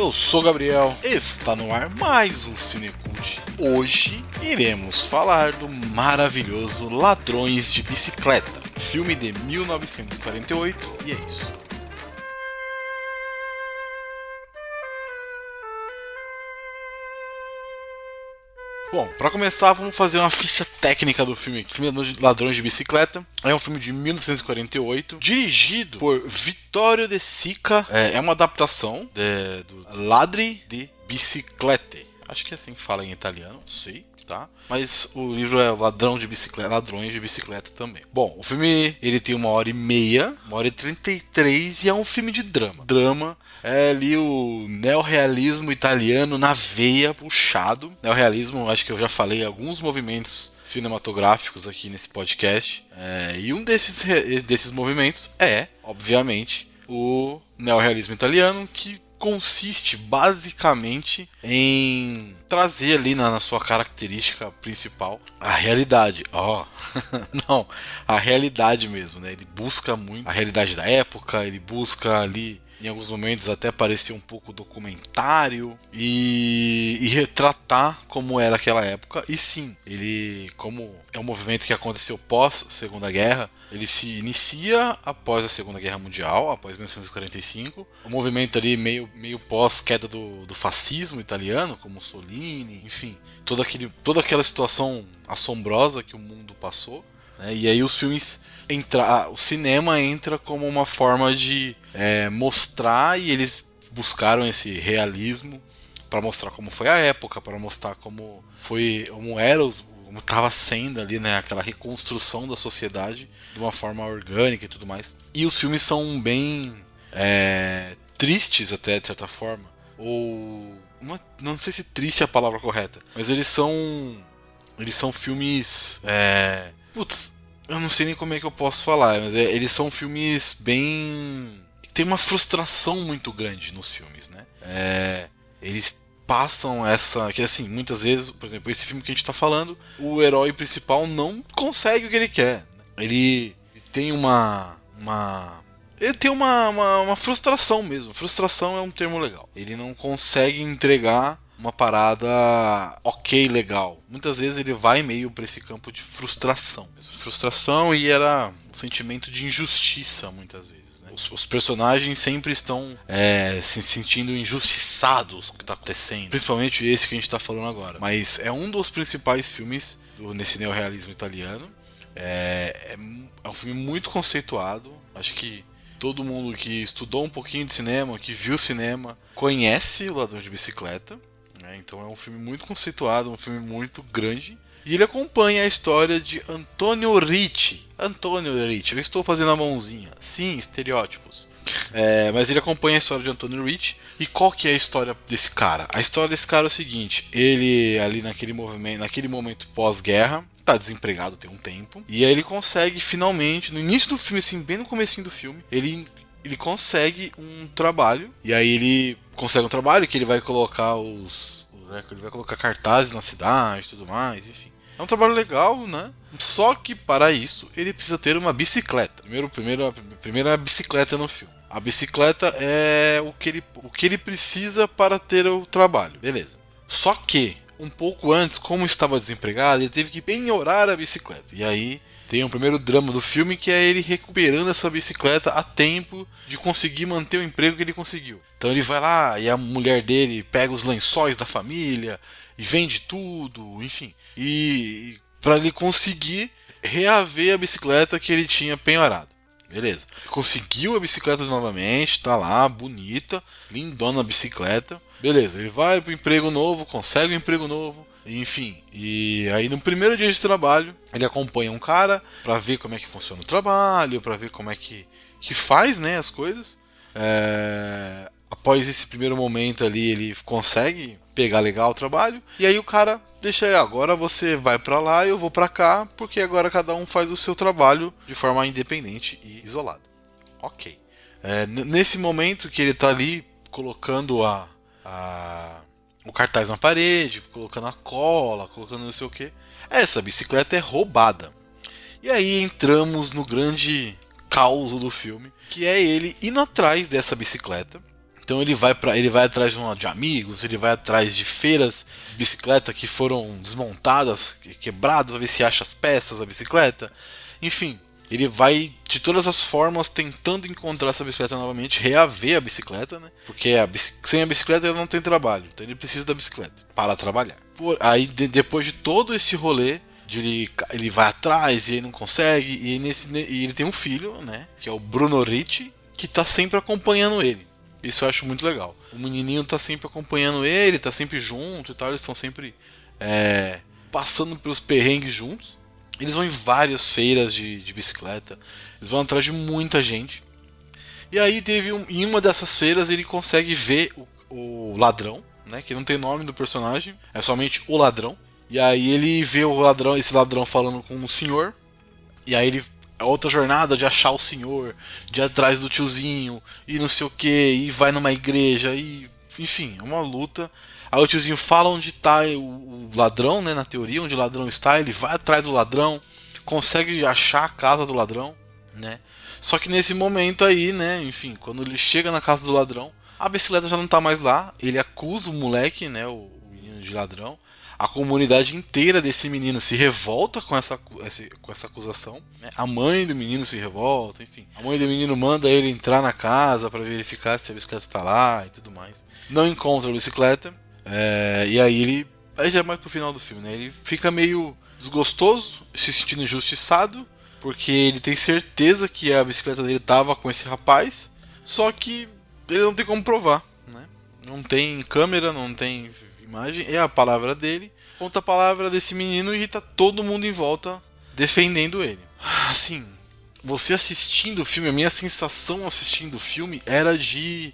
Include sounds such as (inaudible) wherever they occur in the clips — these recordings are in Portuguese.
eu sou Gabriel, está no ar mais um Cinecult. Hoje iremos falar do maravilhoso Ladrões de Bicicleta, filme de 1948, e é isso. Bom, para começar, vamos fazer uma ficha técnica do filme. O filme Ladrões de Bicicleta é um filme de 1948, dirigido por Vittorio De Sica. É, é uma adaptação de, do Ladri de Biciclette. Acho que é assim que fala em italiano, não sei. Tá? Mas o livro é Ladrão de Bicicleta, Ladrões de Bicicleta também. Bom, o filme ele tem uma hora e meia, uma hora e trinta e três e é um filme de drama. Drama é ali o neorrealismo italiano na veia, puxado. Neorrealismo, acho que eu já falei alguns movimentos cinematográficos aqui nesse podcast. É, e um desses, desses movimentos é, obviamente, o neorrealismo italiano, que consiste basicamente em trazer ali na, na sua característica principal a realidade. Ó, oh. (laughs) não, a realidade mesmo, né? Ele busca muito a realidade da época, ele busca ali em alguns momentos até parecia um pouco documentário e, e, retratar como era aquela época. E sim, ele, como é um movimento que aconteceu pós Segunda Guerra, ele se inicia após a Segunda Guerra Mundial, após 1945. O um movimento ali meio, meio pós queda do, do fascismo italiano, como Mussolini, enfim, toda, aquele, toda aquela situação assombrosa que o mundo passou. Né? E aí os filmes entra, o cinema entra como uma forma de é, mostrar e eles buscaram esse realismo para mostrar como foi a época, para mostrar como foi, como era os, como estava sendo ali, né, aquela reconstrução da sociedade de uma forma orgânica e tudo mais. E os filmes são bem é, tristes até de certa forma, ou uma, não sei se triste é a palavra correta, mas eles são eles são filmes é, putz, eu não sei nem como é que eu posso falar, mas é, eles são filmes bem. Tem uma frustração muito grande nos filmes, né? É, eles passam essa. Que assim, muitas vezes, por exemplo, esse filme que a gente tá falando, o herói principal não consegue o que ele quer. Ele, ele tem uma. uma ele tem uma, uma, uma, frustração mesmo. Frustração é um termo legal. Ele não consegue entregar uma parada ok, legal. Muitas vezes ele vai meio para esse campo de frustração. Frustração e era um sentimento de injustiça, muitas vezes. Os, os, personagens sempre estão é, se sentindo injustiçados com o que está acontecendo. Principalmente esse que a gente está falando agora. Mas é um dos principais filmes do, nesse neorrealismo italiano. É, é, é um filme muito conceituado. Acho que todo mundo que estudou um pouquinho de cinema, que viu cinema, conhece o Ladrão de Bicicleta. Né? Então é um filme muito conceituado, um filme muito grande. E ele acompanha a história de Antonio Ricci. Antonio Ricci, eu estou fazendo a mãozinha. Sim, estereótipos. É, mas ele acompanha a história de Antonio Ricci. E qual que é a história desse cara? A história desse cara é o seguinte: ele ali naquele movimento, naquele momento pós-guerra, tá desempregado tem um tempo. E aí ele consegue finalmente, no início do filme, assim, bem no comecinho do filme, ele ele consegue um trabalho. E aí ele consegue um trabalho que ele vai colocar os. Né, ele vai colocar cartazes na cidade e tudo mais, enfim. É um trabalho legal, né? Só que para isso ele precisa ter uma bicicleta. Primeiro, primeiro, primeira bicicleta no filme. A bicicleta é o que, ele, o que ele precisa para ter o trabalho. Beleza. Só que, um pouco antes, como estava desempregado, ele teve que penhorar a bicicleta. E aí tem o primeiro drama do filme que é ele recuperando essa bicicleta a tempo de conseguir manter o emprego que ele conseguiu. Então ele vai lá e a mulher dele pega os lençóis da família e vende tudo, enfim. E para ele conseguir reaver a bicicleta que ele tinha penhorado. Beleza. Conseguiu a bicicleta novamente, tá lá, bonita, lindona a bicicleta. Beleza, ele vai pro emprego novo, consegue um emprego novo, enfim, e aí no primeiro dia de trabalho, ele acompanha um cara para ver como é que funciona o trabalho, para ver como é que, que faz né, as coisas. É... Após esse primeiro momento ali, ele consegue pegar legal o trabalho. E aí o cara deixa aí, agora você vai para lá e eu vou para cá, porque agora cada um faz o seu trabalho de forma independente e isolada. Ok. É, nesse momento que ele tá ali colocando a, a o cartaz na parede, colocando a cola, colocando não sei o que. Essa bicicleta é roubada. E aí entramos no grande caos do filme, que é ele indo atrás dessa bicicleta, Então ele vai para ele vai atrás de amigos, ele vai atrás de feiras de bicicleta que foram desmontadas, quebradas, ver se acha as peças da bicicleta. Enfim, ele vai de todas as formas tentando encontrar essa bicicleta novamente, reaver a bicicleta, né? Porque a sem a bicicleta ele não tem trabalho, então ele precisa da bicicleta para trabalhar. Por... Aí de... depois de todo esse rolê, de ele, ele vai atrás e ele não consegue, e, nesse... e ele tem um filho, né? Que é o Bruno Ricci, que tá sempre acompanhando ele. Isso eu acho muito legal. O menininho tá sempre acompanhando ele, tá sempre junto e tal, eles estão sempre é... passando pelos perrengues juntos. Eles vão em várias feiras de, de bicicleta, eles vão atrás de muita gente. E aí teve um, em uma dessas feiras ele consegue ver o, o ladrão, né? Que não tem nome do personagem, é somente o ladrão. E aí ele vê o ladrão, esse ladrão falando com o senhor. E aí ele é outra jornada de achar o senhor, de ir atrás do tiozinho, e não sei o que, e vai numa igreja, e enfim, é uma luta. Aí o tiozinho fala onde está o ladrão, né? Na teoria, onde o ladrão está, ele vai atrás do ladrão, consegue achar a casa do ladrão, né? Só que nesse momento aí, né? Enfim, quando ele chega na casa do ladrão, a bicicleta já não está mais lá. Ele acusa o moleque, né? O menino de ladrão. A comunidade inteira desse menino se revolta com essa, com essa acusação. Né? A mãe do menino se revolta, enfim. A mãe do menino manda ele entrar na casa para verificar se a bicicleta está lá e tudo mais. Não encontra a bicicleta. É, e aí ele. Aí já é mais pro final do filme, né? Ele fica meio desgostoso, se sentindo injustiçado, porque ele tem certeza que a bicicleta dele tava com esse rapaz, só que ele não tem como provar, né? Não tem câmera, não tem imagem, é a palavra dele, conta a palavra desse menino e tá todo mundo em volta defendendo ele. Assim, você assistindo o filme, a minha sensação assistindo o filme era de,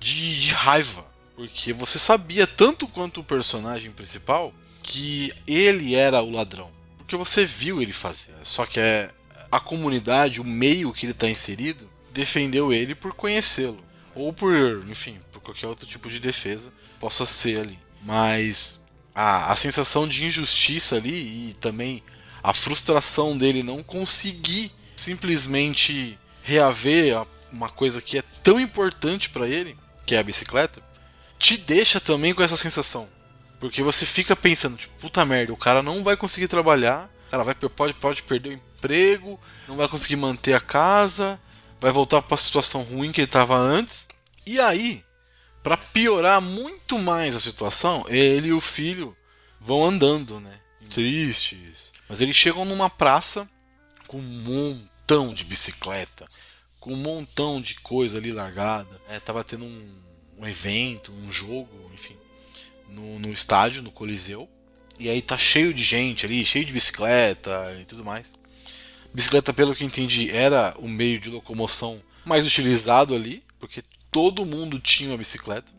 de, de raiva. Porque você sabia tanto quanto o personagem principal que ele era o ladrão. Porque você viu ele fazer. Só que é a comunidade, o meio que ele está inserido, defendeu ele por conhecê-lo. Ou por, enfim, por qualquer outro tipo de defesa possa ser ali. Mas a, a sensação de injustiça ali e também a frustração dele não conseguir simplesmente reaver uma coisa que é tão importante para ele, que é a bicicleta, te deixa também com essa sensação. Porque você fica pensando, tipo, puta merda, o cara não vai conseguir trabalhar, o cara vai, pode, pode perder o emprego, não vai conseguir manter a casa, vai voltar para a situação ruim que ele estava antes. E aí, para piorar muito mais a situação, ele e o filho vão andando, né? Tristes. Mas eles chegam numa praça com um montão de bicicleta, com um montão de coisa ali largada. É, tava tendo um, um evento, um jogo, enfim, no, no estádio, no Coliseu. E aí tá cheio de gente ali, cheio de bicicleta e tudo mais. Bicicleta, pelo que entendi, era o meio de locomoção mais utilizado ali, porque todo mundo tinha uma bicicleta.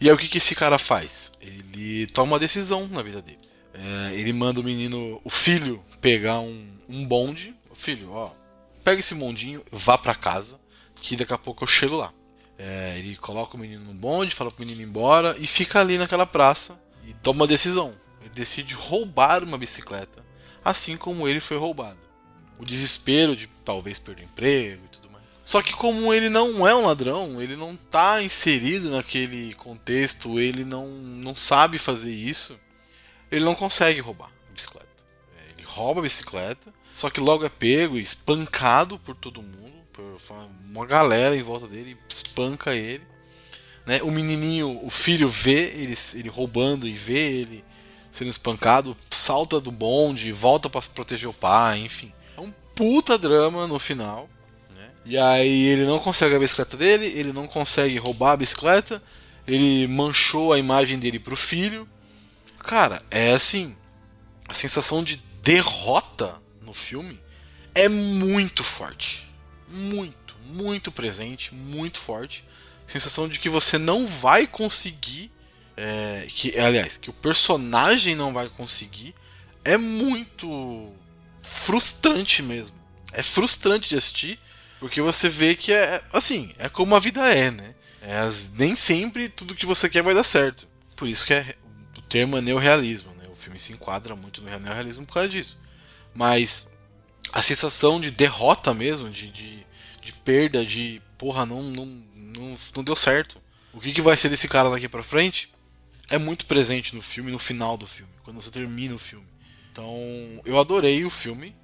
E aí o que, que esse cara faz? Ele toma uma decisão na vida dele. É, ele manda o menino, o filho, pegar um, um bonde. Filho, ó, pega esse bondinho, vá para casa, que daqui a pouco eu chego lá. É, ele coloca o menino no bonde, fala pro menino ir embora e fica ali naquela praça e toma uma decisão. Ele decide roubar uma bicicleta, assim como ele foi roubado. O desespero de talvez perder o emprego e tudo mais. Só que como ele não é um ladrão, ele não tá inserido naquele contexto, ele não, não sabe fazer isso, ele não consegue roubar a bicicleta. É, ele rouba a bicicleta, só que logo é pego e espancado por todo mundo uma galera em volta dele, espanca ele. Né? O menininho, o filho vê ele, ele roubando e vê ele sendo espancado, salta do bonde, volta para proteger o pai, enfim. É um puta drama no final. Né? E aí ele não consegue a bicicleta dele, ele não consegue roubar a bicicleta, ele manchou a imagem dele pro filho. Cara, é assim, a sensação de derrota no filme é muito forte muito, muito presente, muito forte. Sensação de que você não vai conseguir. É, que, aliás, que o personagem não vai conseguir. É muito frustrante mesmo. É frustrante de assistir. Porque você vê que é assim, é como a vida é, né? É, nem sempre tudo que você quer vai dar certo. Por isso que é, o termo é neorrealismo, né? O filme se enquadra muito no neorrealismo por causa disso. Mas a sensação de derrota mesmo, de, de, de perda, de porra, não, não, não, não deu certo. o que, que vai ser desse cara daqui pra frente, é muito presente no filme, no final do filme, quando você termina o filme. Então, eu adorei o filme,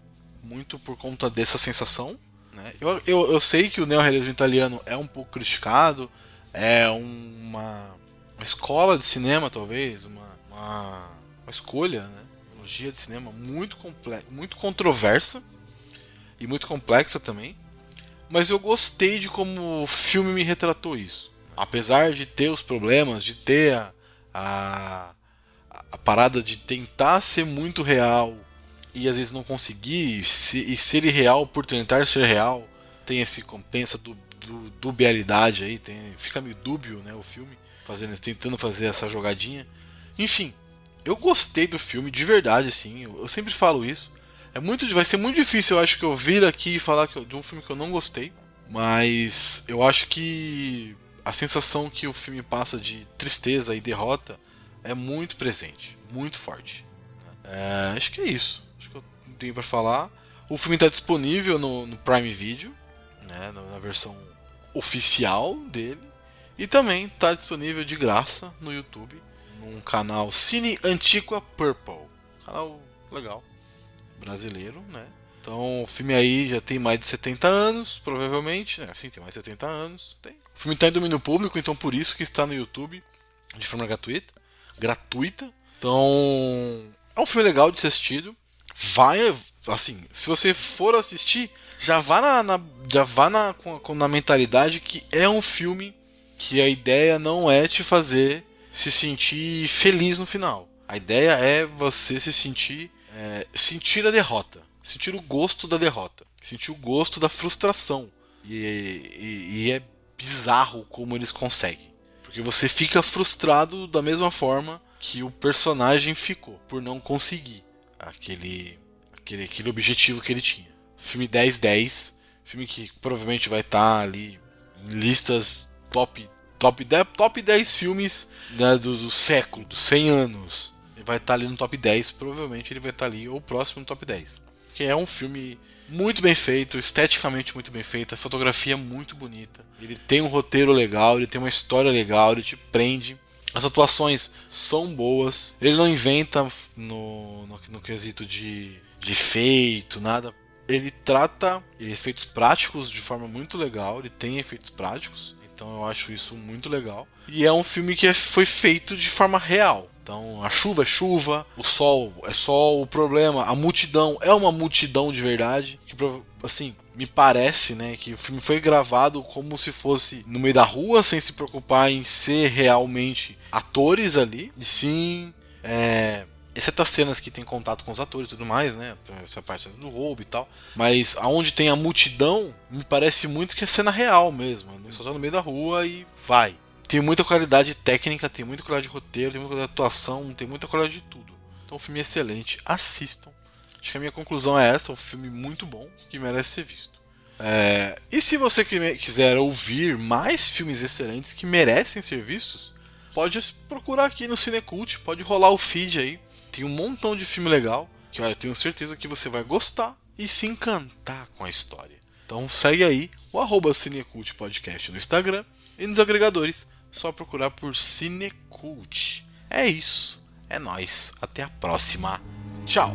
muito por conta dessa sensação. Né? Eu, eu, eu sei que o neorrealismo italiano é um pouco criticado, é uma, uma escola de cinema, talvez, uma, uma, uma escolha, né? de cinema muito, muito controversa e muito complexa também. Mas eu gostei de como o filme me retratou isso. Apesar de ter os problemas, de ter a, a, a parada de tentar ser muito real e às vezes não conseguir, e, se, e ser irreal por tentar ser real, tem esse compensa do, dubialidade aí, tem, fica meio dúbio né, o filme, fazendo, tentando fazer essa jogadinha. Enfim, eu gostei do filme de verdade, assim, eu, eu sempre falo isso. É muito, vai ser muito difícil, eu acho, que eu vir aqui e falar que, de um filme que eu não gostei. Mas eu acho que a sensação que o filme passa de tristeza e derrota é muito presente, muito forte. É, acho que é isso. Acho que eu tenho para falar. O filme está disponível no, no, Prime Video, né, na, na versão oficial dele, e também está disponível de graça no YouTube, num canal Cine Antiqua Purple, canal legal brasileiro, né? Então o filme aí já tem mais de 70 anos, provavelmente. Né? Sim, tem mais de 70 anos. Tem. O filme está em domínio público, então por isso que está no YouTube de forma gratuita. Gratuita. Então é um filme legal de ser assistido. Vai, assim, se você for assistir, já vá na, na já vá na, com, na mentalidade que é um filme que a ideia não é te fazer se sentir feliz no final. A ideia é você se sentir é, sentir a derrota, sentir o gosto da derrota, sentir o gosto da frustração. E, e, e é bizarro como eles conseguem. Porque você fica frustrado da mesma forma que o personagem ficou, por não conseguir aquele, aquele, aquele objetivo que ele tinha. Filme 10-10, filme que provavelmente vai estar tá ali em listas top, top, 10, top 10 filmes né, do, do século, dos 100 anos. Vai estar tá ali no top 10, provavelmente ele vai estar tá ali ou próximo no top 10. Que é um filme muito bem feito, esteticamente muito bem feito, a fotografia é muito bonita. Ele tem um roteiro legal, ele tem uma história legal, ele te prende. As atuações são boas. Ele não inventa no, no, no quesito de, de efeito, nada. Ele trata efeitos práticos de forma muito legal. Ele tem efeitos práticos. Então eu acho isso muito legal. E é um filme que é, foi feito de forma real. Então a chuva é chuva, o sol é sol, o problema, a multidão é uma multidão de verdade. Que assim, me parece, né, que o filme foi gravado como se fosse no meio da rua, sem se preocupar em ser realmente atores ali, e sim, é, exceto as cenas que tem contato com os atores e tudo mais, né, essa parte do roubo e tal, mas aonde tem a multidão, me parece muito que é cena real mesmo, né, só tá no meio da rua e vai. Tem muita qualidade técnica, tem muita qualidade de roteiro, tem muita qualidade de atuação, tem muita qualidade de tudo. Então, um filme é excelente, assistam. Acho que a minha conclusão é essa: um filme muito bom que merece ser visto. É, e se você quiser ouvir mais filmes excelentes que merecem ser vistos, pode procurar aqui no Cinecult, pode rolar o feed aí. Tem um montão de filme legal que eu tenho certeza que você vai gostar e se encantar com a história. Então segue aí o arroba Cinecult Podcast no Instagram e nos agregadores, só procurar por Cinecult. É isso, é nós. Até a próxima. Tchau.